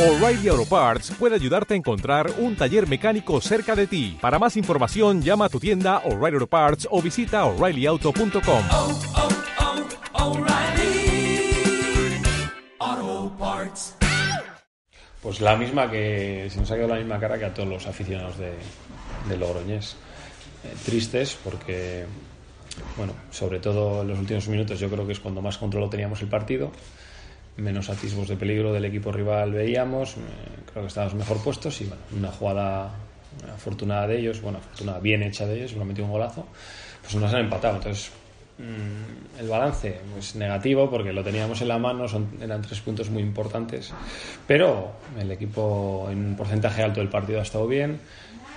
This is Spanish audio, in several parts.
O'Reilly Auto Parts puede ayudarte a encontrar un taller mecánico cerca de ti. Para más información, llama a tu tienda O'Reilly Auto Parts o visita oreillyauto.com. oh, oh, O'Reilly Auto Parts. Pues la misma que se nos ha quedado la misma cara que a todos los aficionados de, de Logroñés. Eh, tristes porque, bueno, sobre todo en los últimos minutos yo creo que es cuando más control teníamos el partido, menos atisbos de peligro del equipo rival veíamos, eh, creo que estábamos mejor puestos y bueno, una jugada afortunada de ellos, bueno, afortunada bien hecha de ellos, lo metió un golazo, pues nos han empatado. Entonces, mm, el balance es negativo porque lo teníamos en la mano, son, eran tres puntos muy importantes, pero el equipo en un porcentaje alto del partido ha estado bien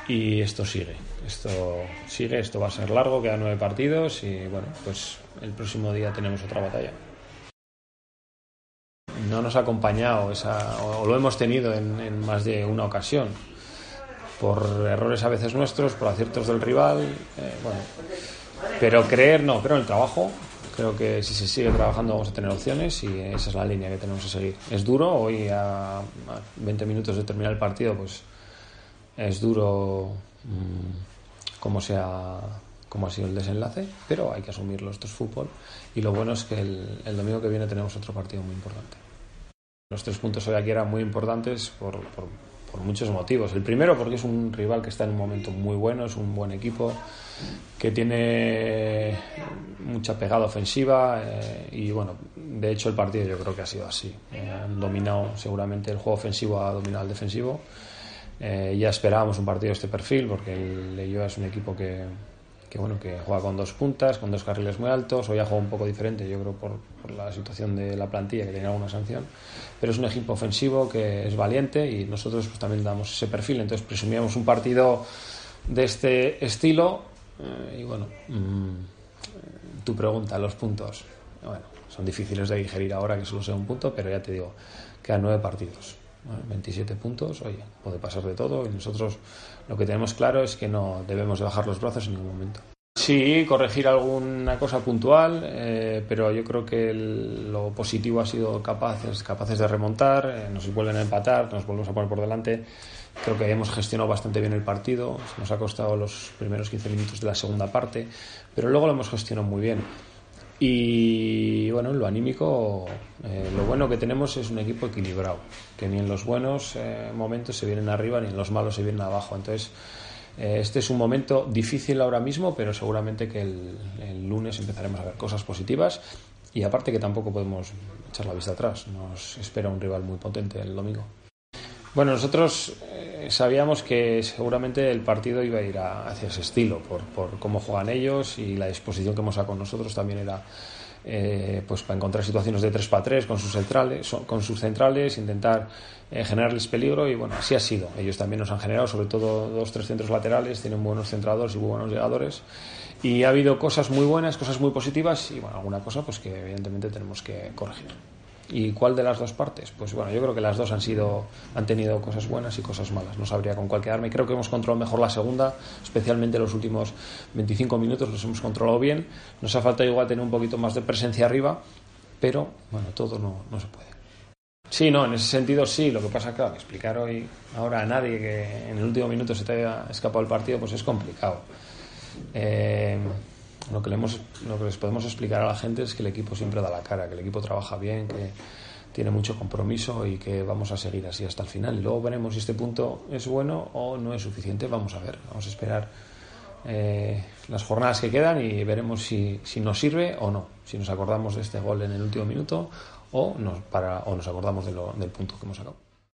y esto sigue, esto sigue, esto va a ser largo, quedan nueve partidos y bueno, pues el próximo día tenemos otra batalla. No nos ha acompañado esa, o lo hemos tenido en, más de una ocasión, por errores a veces nuestros, por aciertos del rival, eh, bueno, pero creer no, creo en el trabajo. Creo que si se sigue trabajando vamos a tener opciones y esa es la línea que tenemos que seguir. Es duro, hoy a, a 20 minutos de terminar el partido, pues es duro mmm, cómo, sea, cómo ha sido el desenlace, pero hay que asumirlo, esto es fútbol. Y lo bueno es que el domingo que viene tenemos otro partido muy importante. Los tres puntos hoy aquí eran muy importantes por, por, por muchos motivos. El primero porque es un rival que está en un momento muy bueno, es un buen equipo que tiene mucha pegada ofensiva eh, y bueno, de hecho el partido yo creo que ha sido así. Eh, han dominado seguramente el juego ofensivo, ha dominado el defensivo. Eh, ya esperábamos un partido de este perfil porque el Leyoa es un equipo que, que, bueno, que juega con dos puntas, con dos carriles muy altos. Hoy ha jugado un poco diferente, yo creo, por, la situación de la plantilla que tenía alguna sanción. Pero es un equipo ofensivo que es valiente y nosotros pues, también damos ese perfil. Entonces presumíamos un partido de este estilo. Eh, y bueno, mmm, tu pregunta, los puntos. Bueno, son difíciles de digerir ahora que solo sea un punto, pero ya te digo, quedan nueve partidos. 27 puntos, oye, puede pasar de todo y nosotros lo que tenemos claro es que no debemos de bajar los brazos en ningún momento. Sí, corregir alguna cosa puntual, eh, pero yo creo que el, lo positivo ha sido capaces, capaces de remontar, eh, nos vuelven a empatar, nos volvemos a poner por delante. Creo que hemos gestionado bastante bien el partido, nos ha costado los primeros 15 minutos de la segunda parte, pero luego lo hemos gestionado muy bien. Y bueno, en lo anímico, eh, lo bueno que tenemos es un equipo equilibrado, que ni en los buenos eh, momentos se vienen arriba ni en los malos se vienen abajo. Entonces, eh, este es un momento difícil ahora mismo, pero seguramente que el, el, lunes empezaremos a ver cosas positivas. Y aparte que tampoco podemos echar la vista atrás, nos espera un rival muy potente el domingo. Bueno, nosotros eh, sabíamos que seguramente el partido iba a ir a, hacia ese estilo, por, por, cómo juegan ellos y la disposición que hemos sacado nosotros también era eh, pues para encontrar situaciones de 3 para 3 con sus centrales, con sus centrales intentar eh, generarles peligro y bueno, así ha sido. Ellos también nos han generado, sobre todo dos, tres centros laterales, tienen buenos centradores y buenos llegadores y ha habido cosas muy buenas, cosas muy positivas y bueno, alguna cosa pues que evidentemente tenemos que corregir. ¿Y cuál de las dos partes? Pues bueno, yo creo que las dos han sido han tenido cosas buenas y cosas malas. No sabría con cuál quedarme. Creo que hemos controlado mejor la segunda, especialmente los últimos 25 minutos los hemos controlado bien. Nos ha faltado igual tener un poquito más de presencia arriba, pero bueno, todo no, no se puede. Sí, no, en ese sentido sí. Lo que pasa, claro, explicar hoy ahora a nadie que en el último minuto se te haya escapado el partido, pues es complicado. Eh, lo que, le hemos, lo que les podemos explicar a la gente es que el equipo siempre da la cara, que el equipo trabaja bien, que tiene mucho compromiso y que vamos a seguir así hasta el final. Y luego veremos si este punto es bueno o no es suficiente. Vamos a ver, vamos a esperar eh, las jornadas que quedan y veremos si, nos sirve o no. Si nos acordamos de este gol en el último minuto o nos, para, o nos acordamos del punto que hemos sacado.